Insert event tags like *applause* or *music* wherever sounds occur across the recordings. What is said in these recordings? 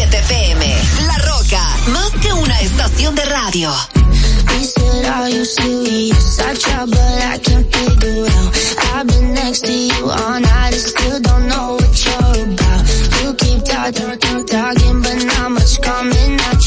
101.7 FM. La Roca, más que una estación de radio. Talking, but much coming out.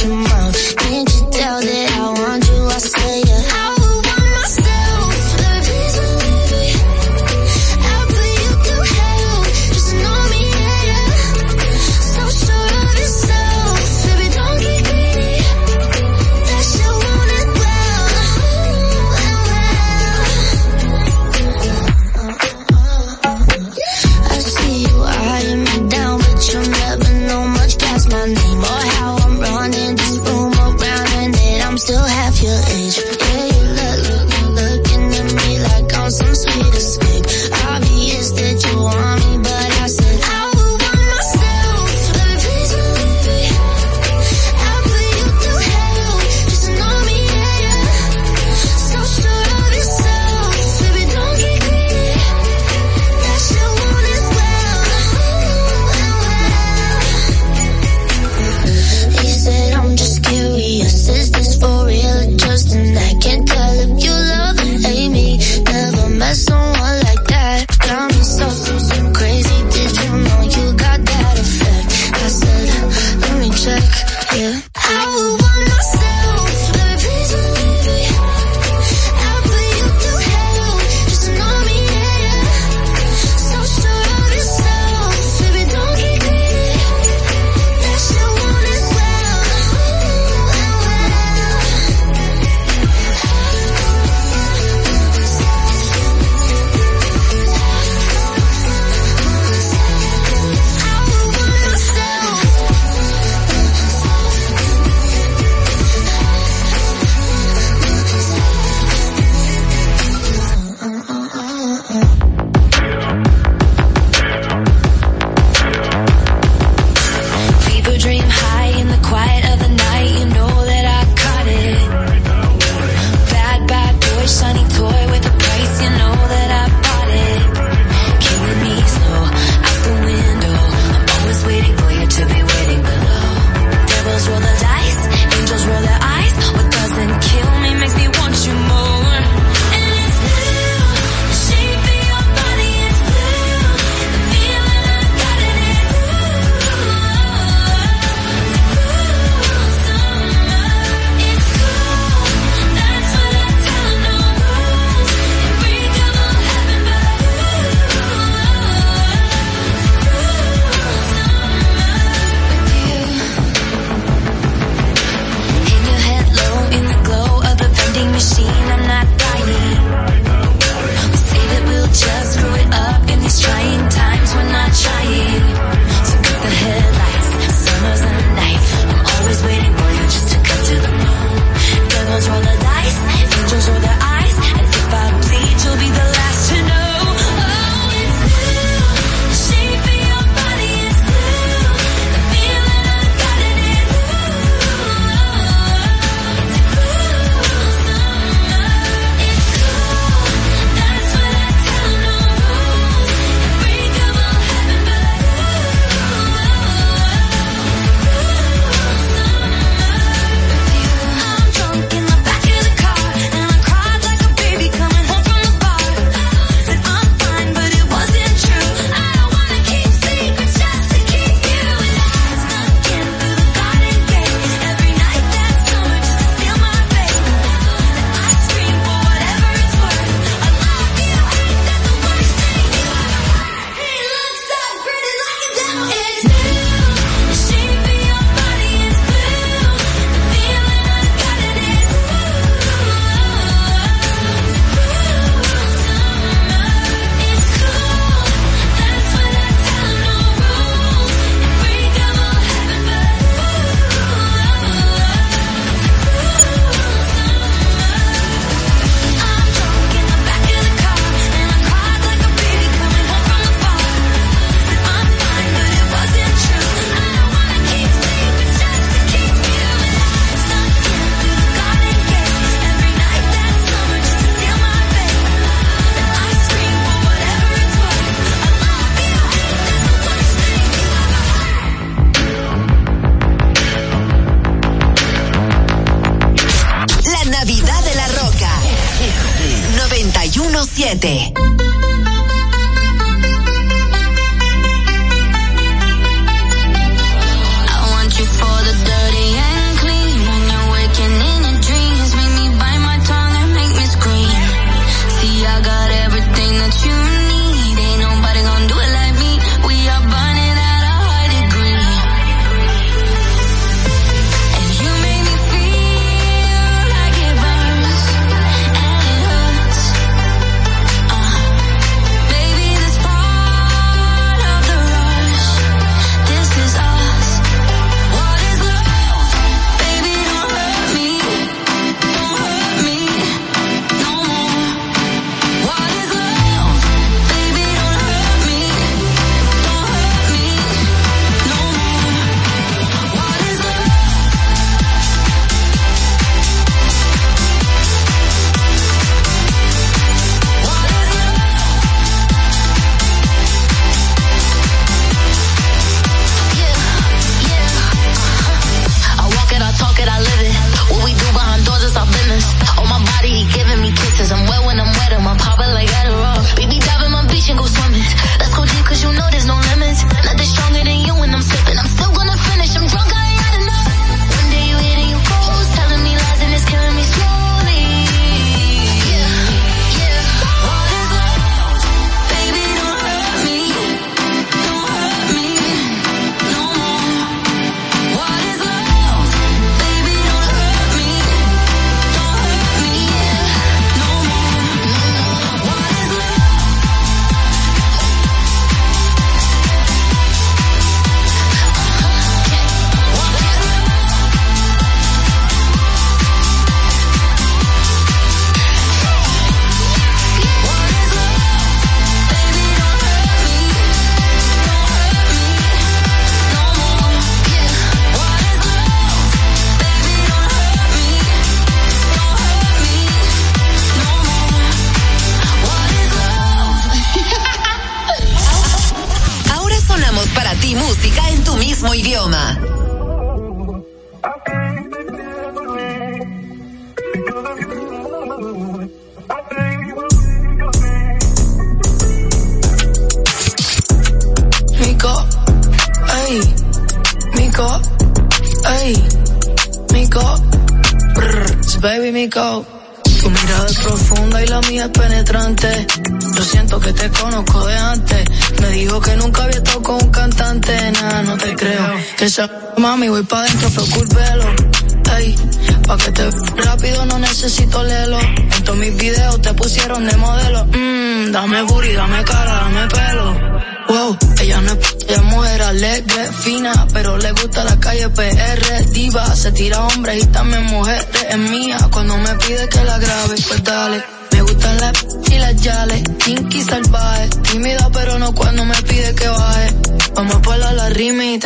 Mmm, dame booty, dame cara, dame pelo. Wow, ella no es, ella es mujer alegre, fina, pero le gusta la calle PR, diva, se tira hombres y también mujeres, es mía, cuando me pide que la grabe, pues dale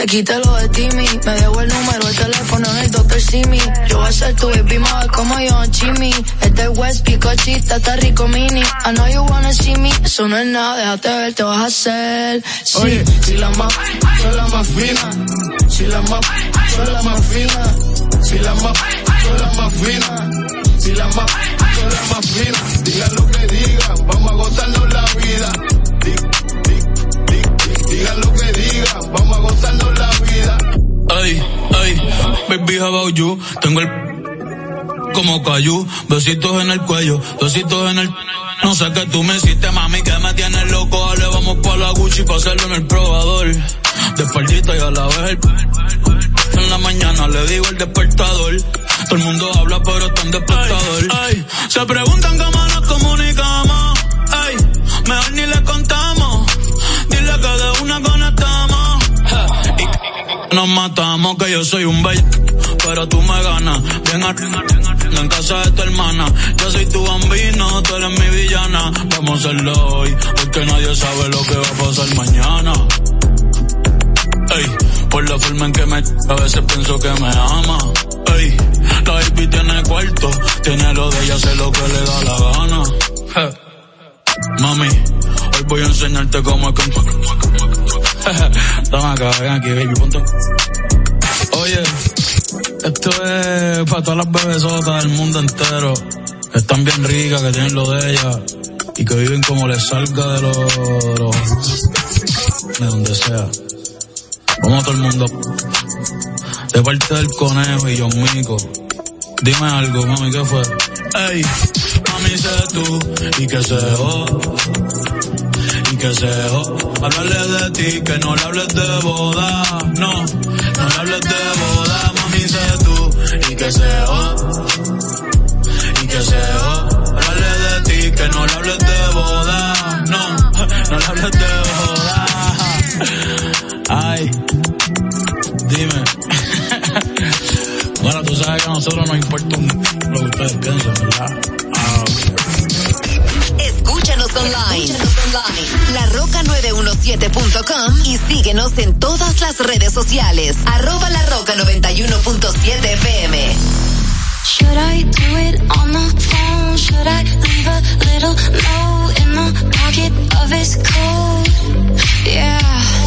quítelo de Timmy. Me debo el número, el teléfono en el Dr. Simi. Yo voy a ser tu baby mother como yo, Jimmy. Este West Picochita, está rico mini. I know you wanna see me. Eso no es nada, déjate ver, te vas a hacer. Sí, si la más, soy la más fina. Si la más, soy la más fina. Si la más, soy la más fina. Si la más, la. Digan lo que digan, vamos a gozarnos la vida. Digan lo que digan, vamos a gozarnos la vida. Ay, ay, baby, how about you? Tengo el como cayú, besitos en el cuello, besitos en el... No sé qué tú me hiciste, mami, que me tienes loco. Dale, vamos pa' la Gucci pa' hacerlo en el probador. De y a la vez el... En la mañana le digo el despertador. Todo el mundo habla, pero está en despertador. Ay, se preguntan cómo nos comunicamos. Ay, mejor ni le contamos que de una conectamos. nos matamos, que yo soy un bello, pero tú me ganas. Bien en casa de tu hermana. Yo soy tu bambino, tú eres mi villana. Vamos a hacerlo hoy, porque nadie sabe lo que va a pasar mañana. Ey, por la forma en que me a veces pienso que me ama. Ey, esta hippie tiene cuarto, tiene lo de ella, hace lo que le da la gana. Mami, hoy voy a enseñarte cómo es que... Toma acá, ven aquí, baby. Oye, esto es para todas las bebesotas del mundo entero. Que están bien ricas, que tienen lo de ellas. Y que viven como les salga de los... De donde sea. Vamos a todo el mundo. De parte del conejo y John Mico. Dime algo, mami, ¿qué fue? Ey, mami, sé tú y que se dejó. Y que se dejó. Háblale de ti, que no le hables de boda. No, no le hables de boda, mami, sé tú y que se dejó. Y que se dejó. Háblale de ti, que no le hables de boda. No, no le hables de Escúchanos online. Y síguenos en todas las redes sociales. Arroba la roca 91.7 FM. Should I do it on the? Should I leave a little note in the pocket of his coat? Yeah.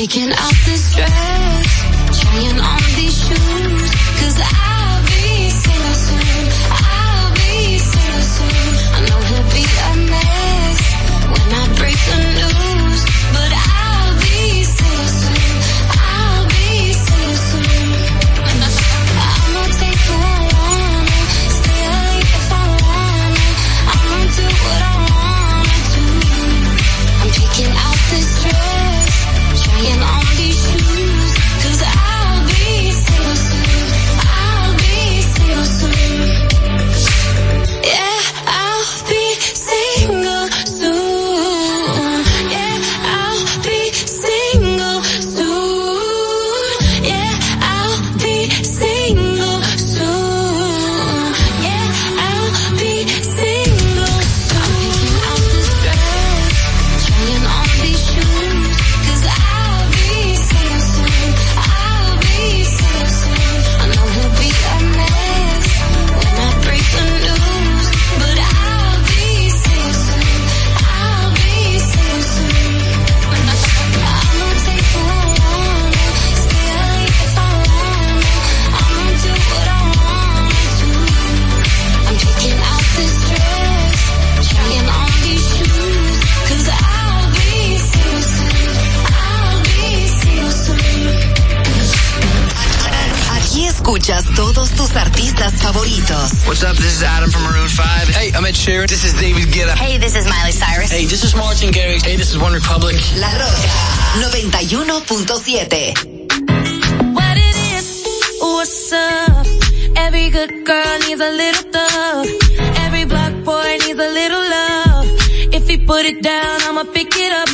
Taking out the stress. 107.7. What's up? Every good girl needs a little thug. Every black boy needs a little love. If he put it down, I'ma pick it up.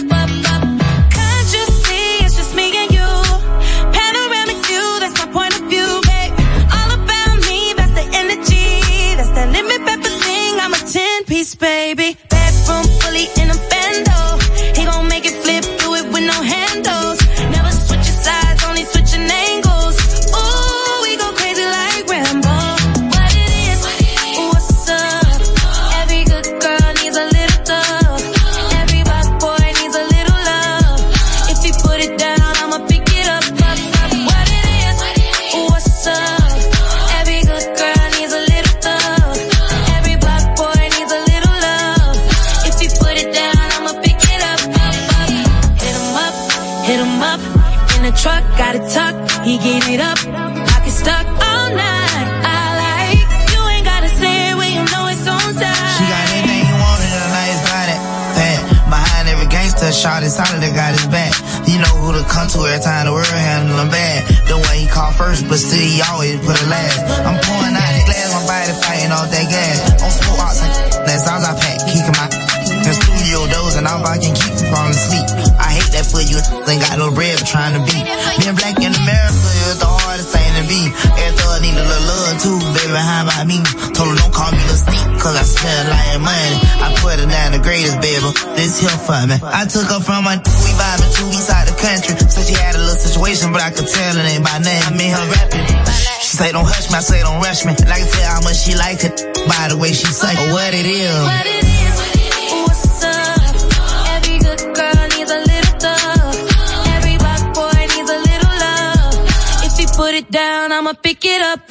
Pick it up.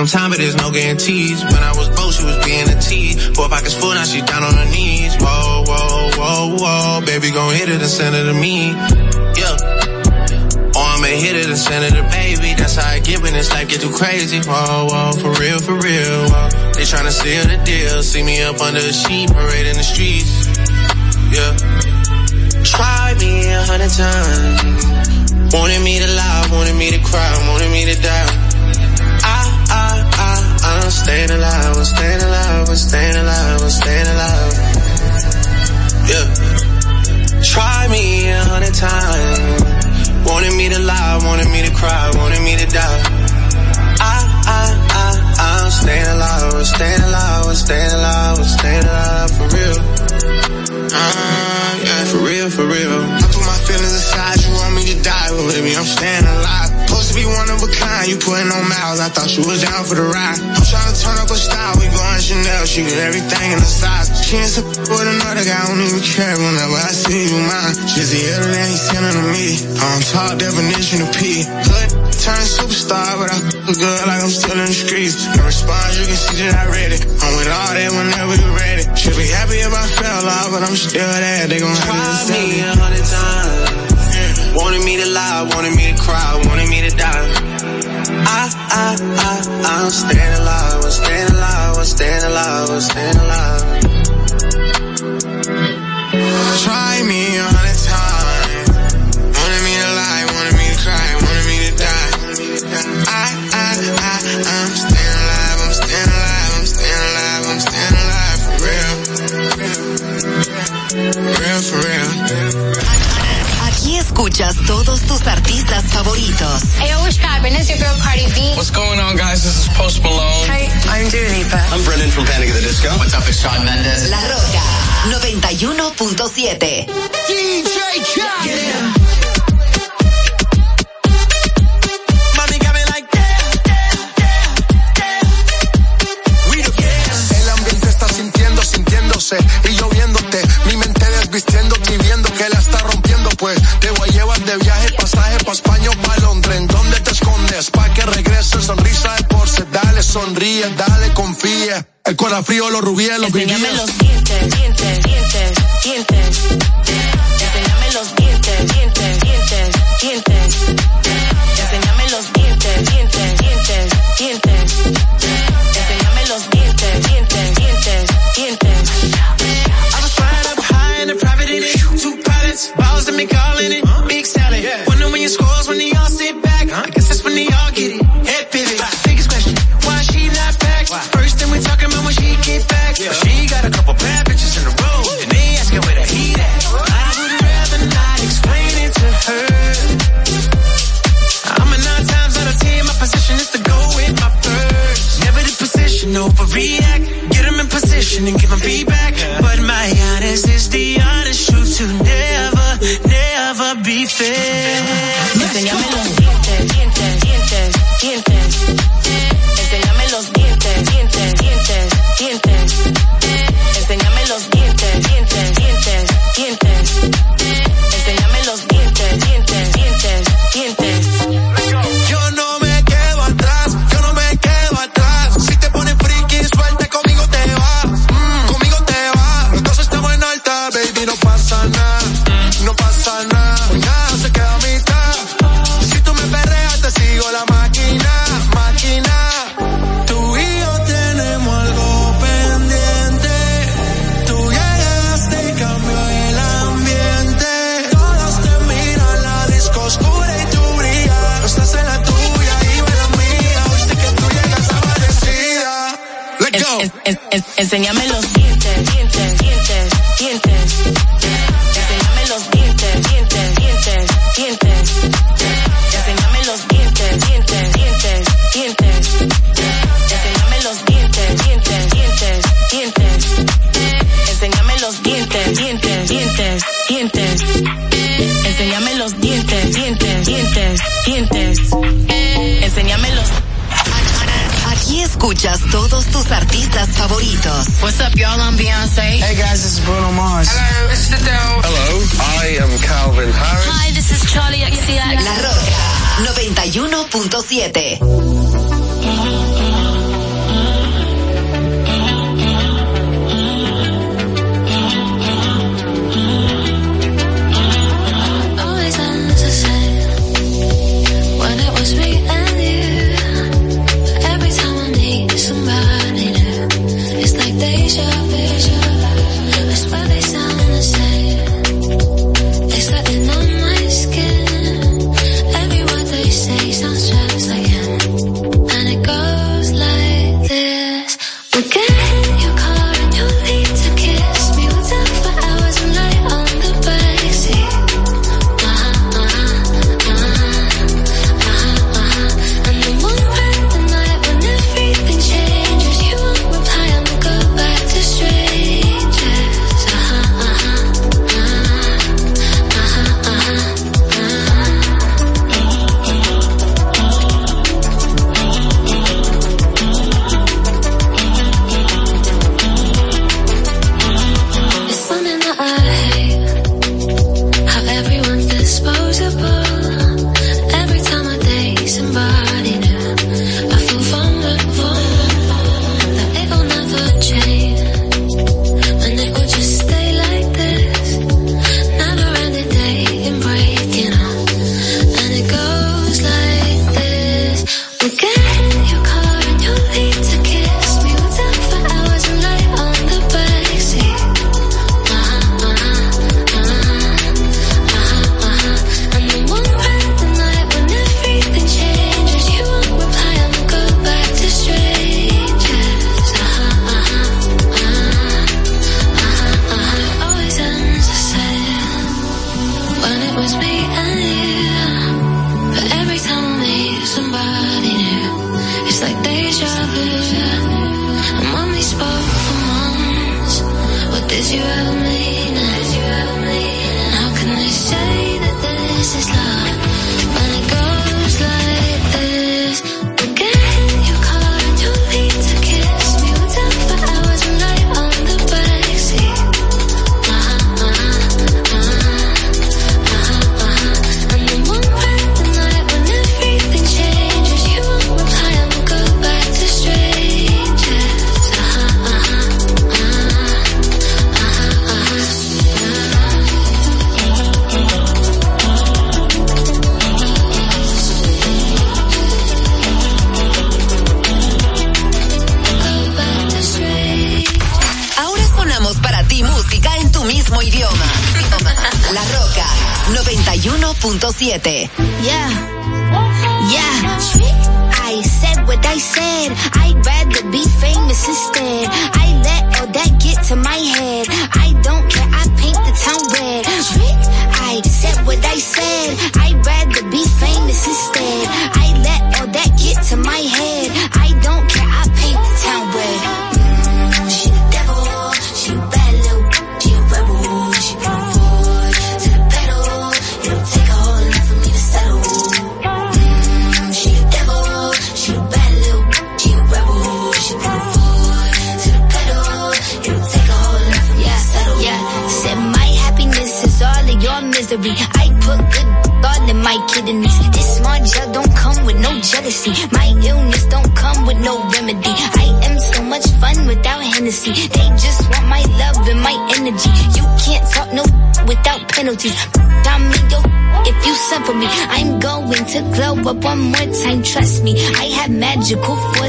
I get some time, but there's no guarantees. When I was broke, she was being a tease. Four pockets full, now she down on her knees. Whoa, whoa, whoa, whoa. Baby gon' hit it and send it to me. Yeah. Or I'ma hit it and send it to baby. That's how I get when this life get too crazy. Whoa, whoa, for real, for real. Whoa. They tryna seal the deal. See me up under a sheet, parade in the streets. Yeah. Try me a hundred times. Wanted me to lie, wanted me to cry, wanted me to die. I'm staying alive, I'm staying alive, I'm staying alive, I'm staying alive. Yeah. Try me a hundred times. Wanted me to lie, wanted me to cry, wanted me to die. I, I, I, I'm staying alive, I'm staying alive, I'm staying alive, I'm staying alive for real. Uh, yeah, for real, for real. I put my feelings aside, you want me to die, but baby, I'm staying alive. Supposed to be one of a kind, you putting on miles, I thought you was down for the ride. I'm trying to turn up a style, we going Chanel, she get everything in the size. She ain't support with another guy, I don't even care whenever I see you mine. She's the other than he's sending to me. I'm top definition of P. Hood turn superstar, but I feel good like I'm still in the streets. No response, you can see that I read it. I'm with all that whenever you ready. Should be happy if I fell off, but I'm still there. They gon' have to Try accept me me. a hundred times. Wanted me to lie, wanted me to cry, wanted me to die. I, I, I, I'm staying alive, I'm staying alive, I'm staying alive, I'm staying alive. Try me a hundred times. Wanted me to lie, wanted me to cry, wanted me to die. I, I, I, I'm staying alive, I'm staying alive, I'm staying alive, I'm staying alive for real. Real for real. escuchas todos tus artistas favoritos. Hey, what's poppin'? It's your girl Cardi B. What's going on, guys? This is Post Malone. Hi, I'm Dua Lipa. I'm Brendan from Panic at the Disco. What's up? It's Shawn Mendes. La Roca 91.7. DJ Khaled. Yeah. sintiéndose y lloviéndote, mi mente desvistiéndote y viendo que la está rompiendo, pues sonríe, dale, confía. El corazón frío, los rubíes, los Enséñame los. enséñame los What's up, y'all? I'm Beyonce. Hey, guys, this is Bruno Mars. Hello, it's Hello, I am Calvin Harris. Hi, this is Charlie XCX. La 91.7. 就哭。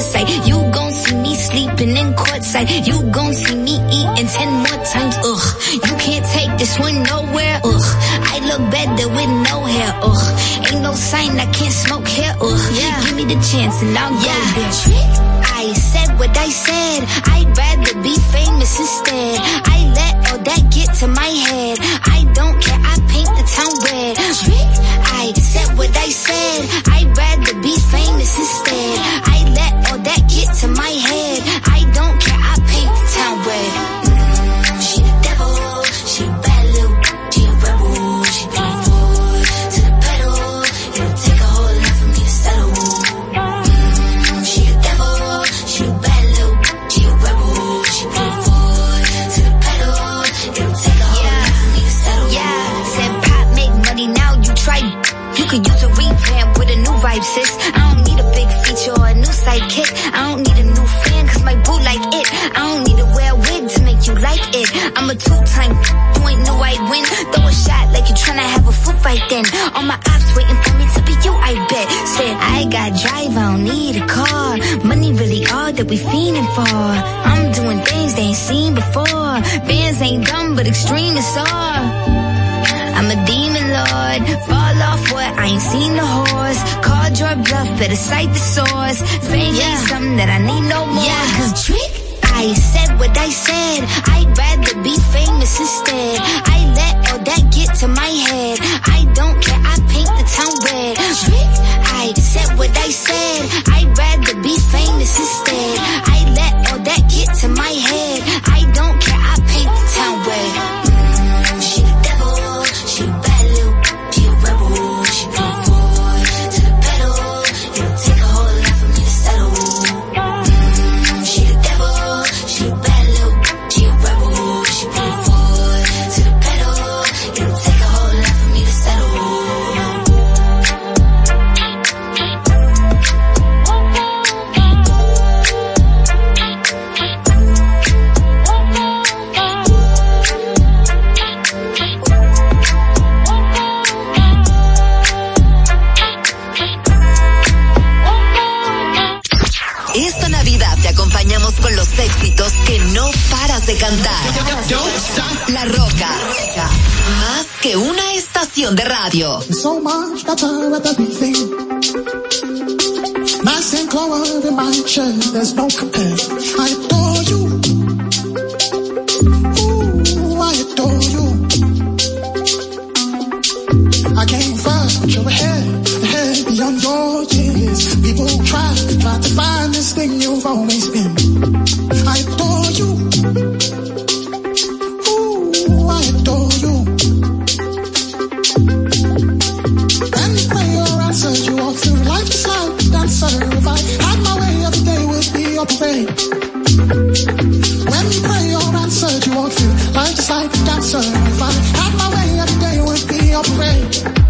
need a car. Money really all that we fiending for. I'm doing things they ain't seen before. Bands ain't dumb, but extreme is all. I'm a demon lord. Fall off what? I ain't seen the horse. Called your bluff, better cite the source. Fame yeah. ain't something that I need no more. Yeah, cause trick. I said what I said. I'd rather be famous instead. I let all that get to my head. I don't care. I paint the town red. Trick. I said what I said. I'd rather be famous instead. I let all that get to my head. I don't care. I paint the town red. de radio. So much better and in my chair, there's no I'd just like a dancer. If my way, every day would be.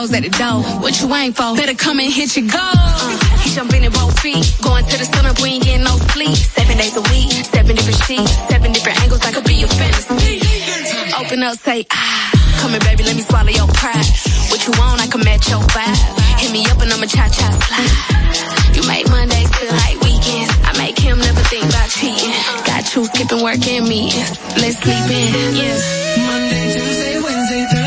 closed at the door. What you ain't for? Better come and hit your goal. Uh, he jumping in both feet. Going to the sun up, we ain't getting no sleep. Seven days a week, seven different sheets, seven different angles. I could be your fantasy. Open up, say ah. Come here, baby, let me swallow your pride. What you want, I can match your vibe. Hit me up and I'ma cha cha slide. You make Mondays feel like weekends. I make him never think about cheating. Got you skipping work and me. Let's sleep in. Monday, Tuesday, Wednesday, Thursday.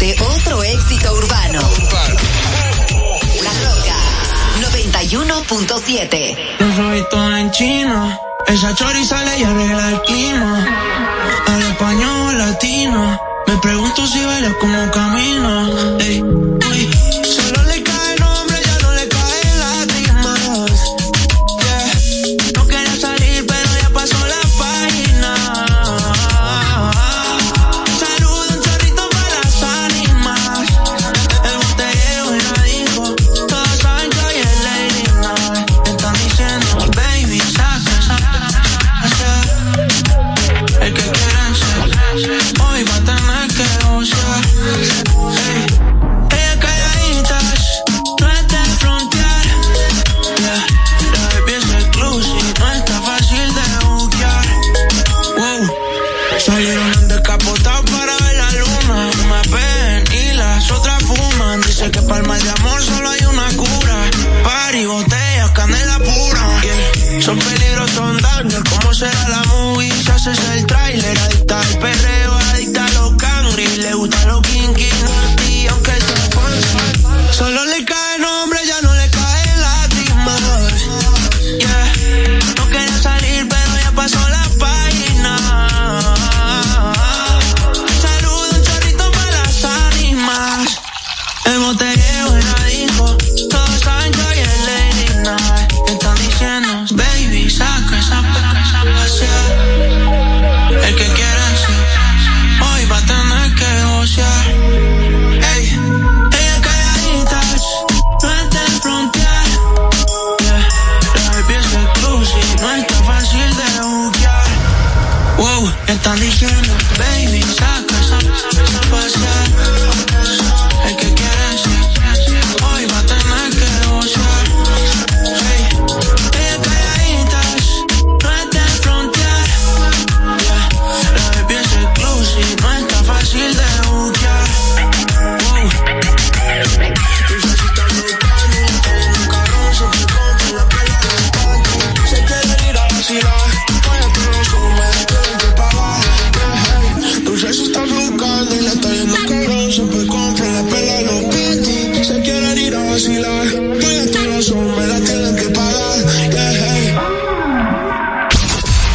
comparte otro éxito urbano. La Roca 91.7. Yo soy todo en China. Esa chori sale y arregla el clima. Al español latino. Me pregunto si baila como camino.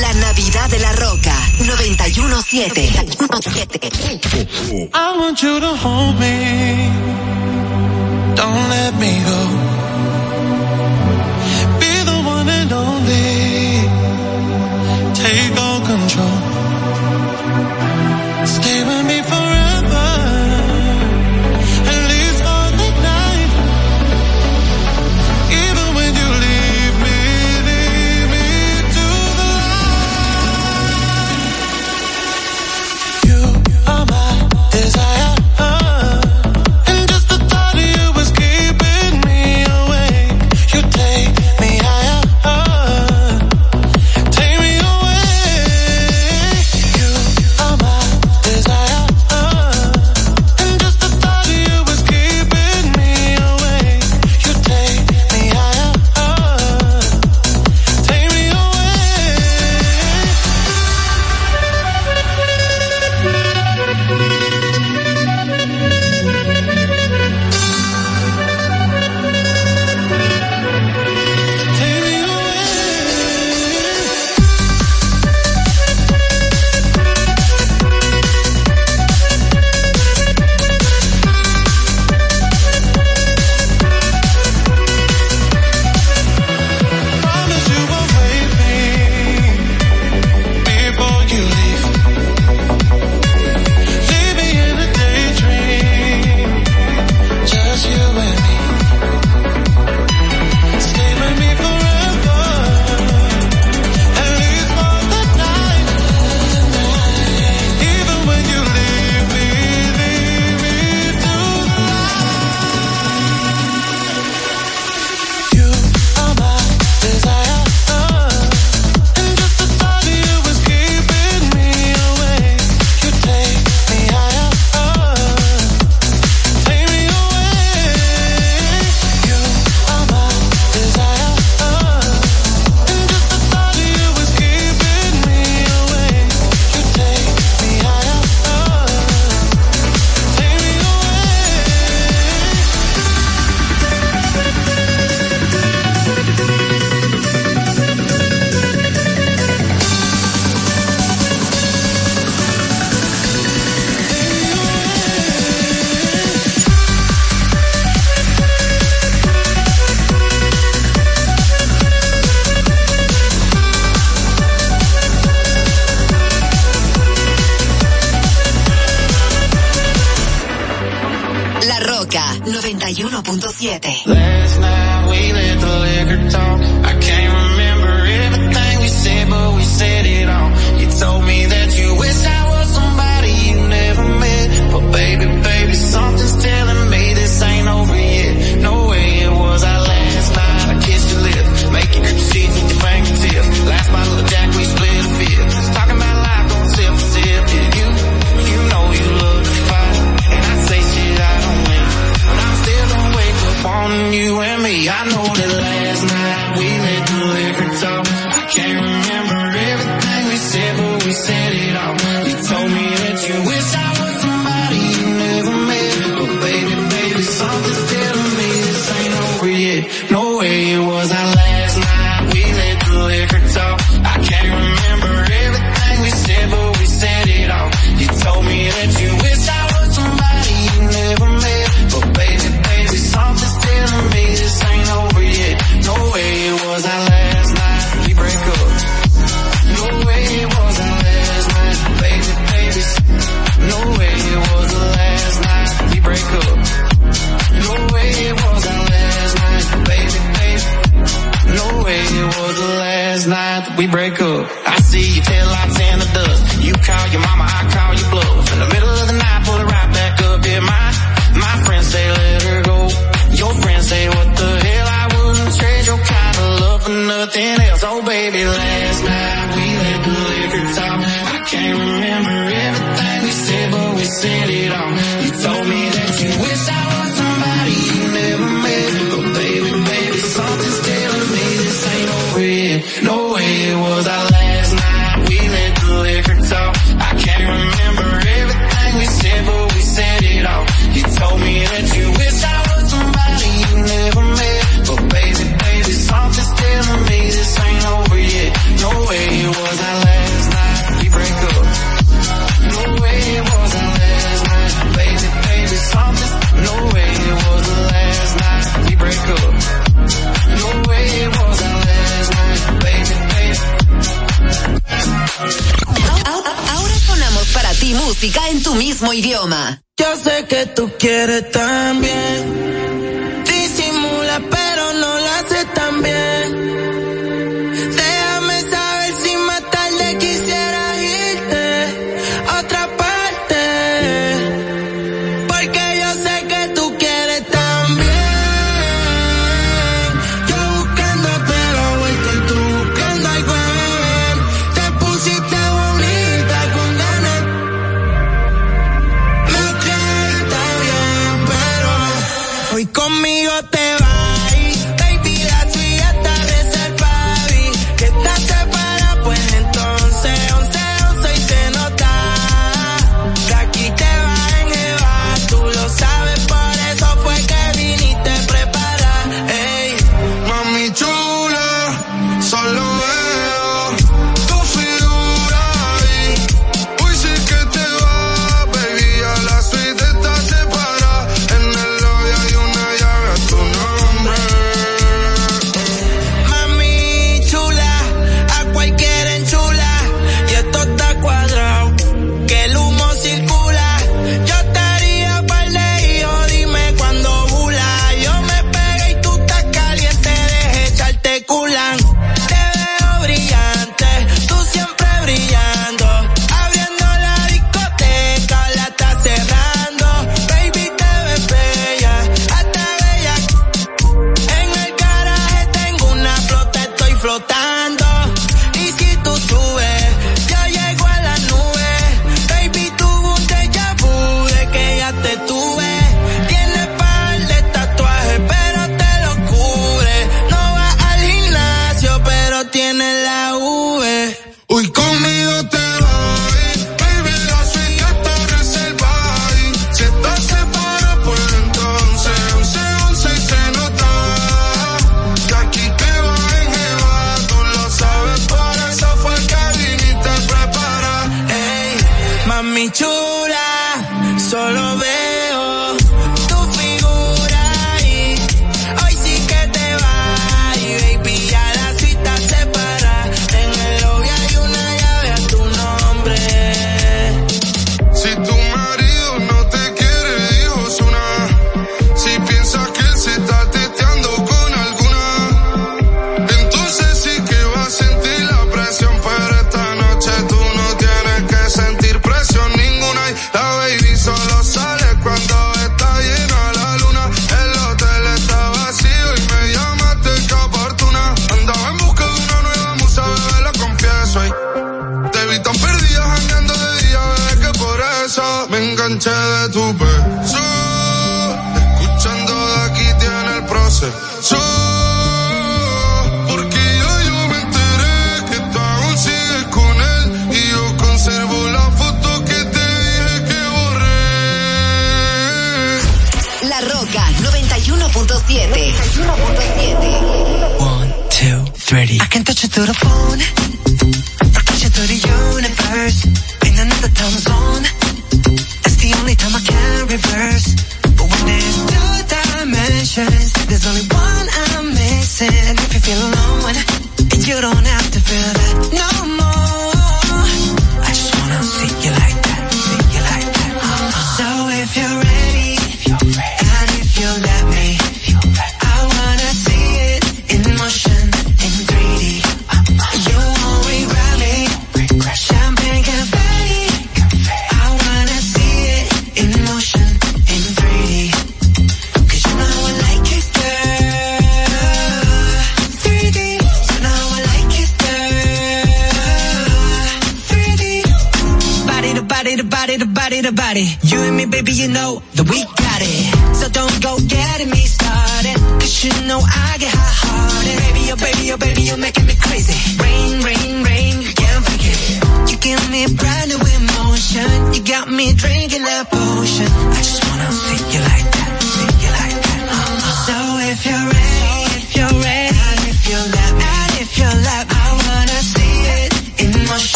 La Navidad de la Roca 917. I want you to hold me. Don't let me go. Be the one and only. Take all control. Stay with me forever. Mismo idioma. Yo sé que tú quieres también.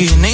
making it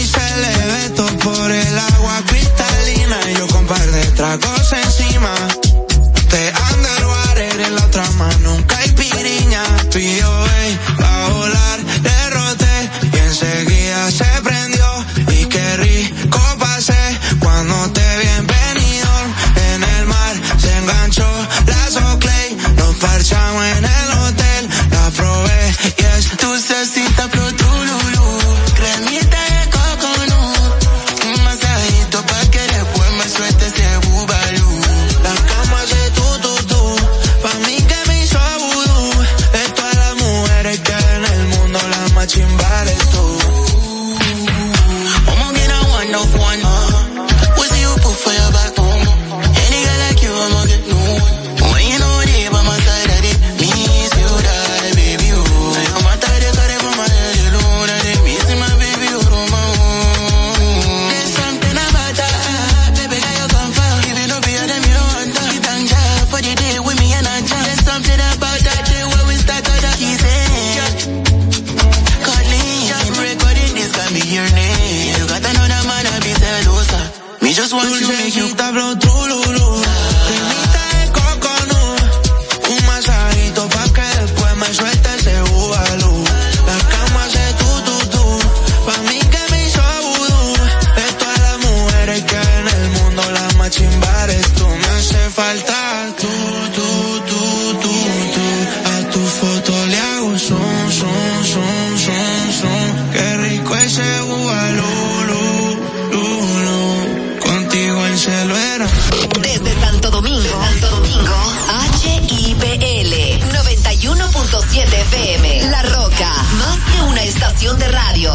de radio.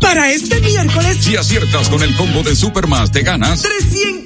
Para este miércoles, si aciertas con el combo de Supermas, te ganas 300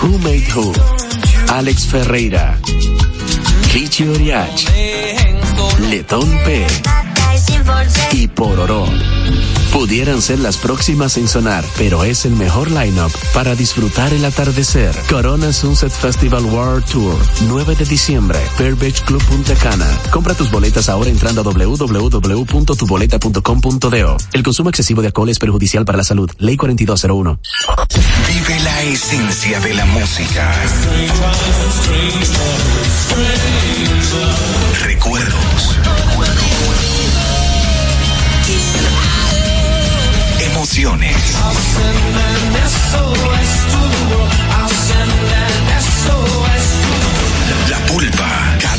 Who Made Who, Alex Ferreira, Richie Oriach, Letón P y Pororó. Pudieran ser las próximas en sonar, pero es el mejor lineup para disfrutar el atardecer. Corona Sunset Festival World Tour, 9 de diciembre, Pearl Beach Club Punta Cana. Compra tus boletas ahora entrando a www.tuboleta.com.do. El consumo excesivo de alcohol es perjudicial para la salud. Ley 4201. Vive la esencia de la música. Recuerdos. Recuerdos La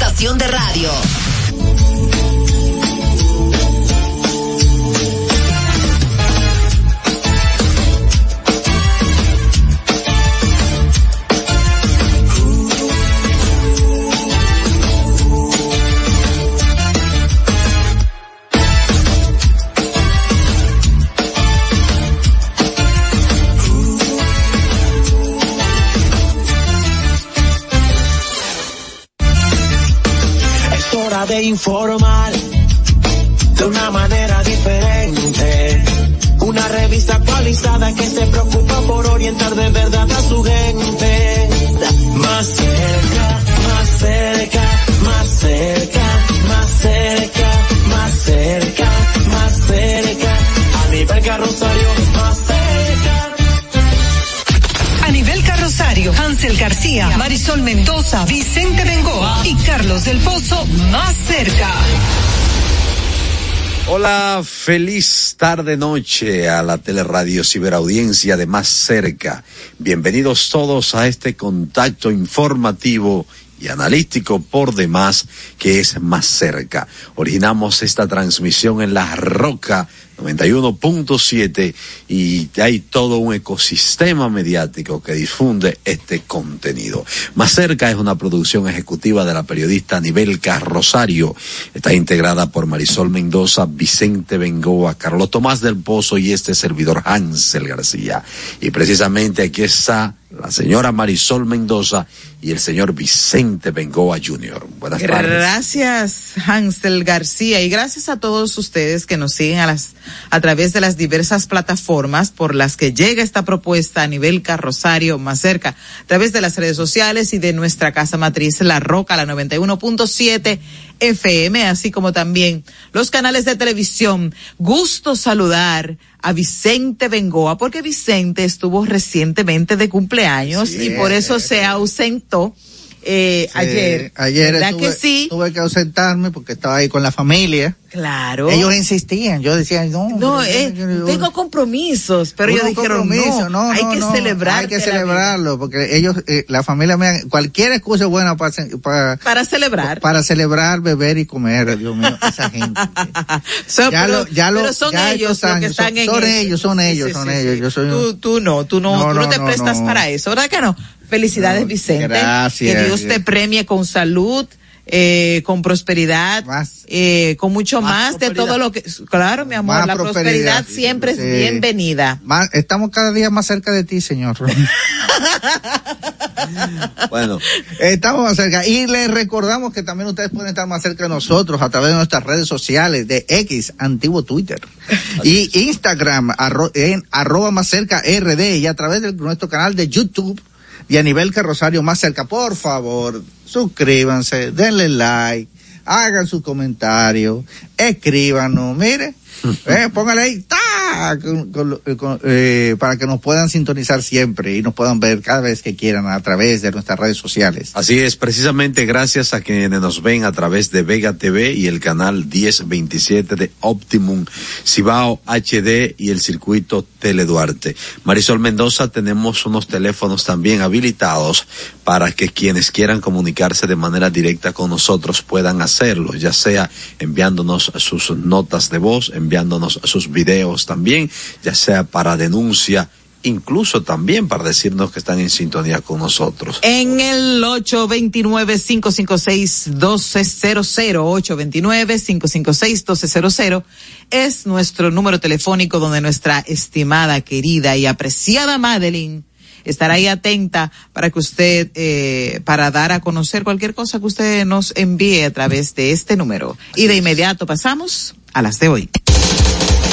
Estación de radio. De informar de una manera diferente. Una revista actualizada que se preocupa por orientar de verdad a su gente. Más cerca, más cerca, más cerca, más cerca, más cerca, más cerca. A nivel carrosario, Hansel García, Marisol Mendoza, Vicente Bengoa y Carlos del Pozo más cerca. Hola, feliz tarde noche a la teleradio ciberaudiencia de más cerca. Bienvenidos todos a este contacto informativo y analítico por demás que es más cerca. Originamos esta transmisión en La Roca 91.7 y hay todo un ecosistema mediático que difunde este contenido. Más cerca es una producción ejecutiva de la periodista Anibelca Rosario. Está integrada por Marisol Mendoza, Vicente Bengoa, Carlos Tomás del Pozo y este servidor Hansel García. Y precisamente aquí está la señora Marisol Mendoza y el señor Vicente Bengoa Jr. Buenas tardes. Gracias, Hansel García, y gracias a todos ustedes que nos siguen a las a través de las diversas plataformas por las que llega esta propuesta a nivel carrosario más cerca, a través de las redes sociales y de nuestra casa matriz La Roca, la 91.7 FM, así como también los canales de televisión. Gusto saludar a Vicente Bengoa, porque Vicente estuvo recientemente de cumpleaños y por eso se ausentó eh, Sí, ayer. Ayer ¿Verdad tuve, que sí? tuve que ausentarme porque estaba ahí con la familia. Claro. Ellos insistían, yo decía, no, No, eh, yo- yo- tengo compromisos, pero ellos dijeron compromisos, no, hay no, que no, celebrar. Hay que celebrarlo, porque ellos, eh, la familia mía, cualquier excusa es buena para, para, Para celebrar. para celebrar, beber y comer, Dios mío, esa gente. *laughs* So, Ya pero, lo- ya lo- pero son ya ellos los que están son- en son ellos, son ellos, son ellos, yo soy un- tú, tú no, tú no, No, tú no, no, te no, prestas no. para eso, ¿verdad que no? Felicidades, Vicente. gracias. Que Dios te premie con salud. Eh, con prosperidad, eh, con mucho más, de todo lo que, claro, mi amor, Más la prosperidad, prosperidad, siempre sí. es bienvenida. Más- estamos cada día más cerca de ti, señor. *laughs* Bueno, Estamos más cerca. Y les recordamos que también ustedes pueden estar más cerca de nosotros a través de nuestras redes sociales de X, antiguo Twitter, y Instagram, arro- en arroba más cerca RD, y a través de nuestro canal de YouTube y a nivel que Rosario más cerca. Por favor, suscríbanse, denle like, hagan su comentario, escríbanos, mire, eh, póngale ahí, eh, eh, para que nos puedan sintonizar siempre y nos puedan ver cada vez que quieran a través de nuestras redes sociales. Así es, precisamente gracias a quienes nos ven a través de Vega TV y el canal 1027 de Optimum, Cibao HD y el circuito Teleduarte. Marisol Mendoza, tenemos unos teléfonos también habilitados para que quienes quieran comunicarse de manera directa con nosotros puedan hacerlo, ya sea enviándonos sus notas de voz, enviándonos sus videos también, ya sea para denuncia, incluso también para decirnos que están en sintonía con nosotros. En el 829-556-1200, 829-556-1200 es nuestro número telefónico donde nuestra estimada, querida y apreciada Madeline estará ahí atenta para que usted, eh, para dar a conocer cualquier cosa que usted nos envíe a través de este número. Y de inmediato pasamos a las de hoy.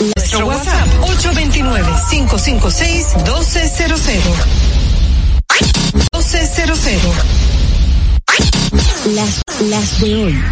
Nuestro WhatsApp 829-556-1200. 1200. Las, las de hoy.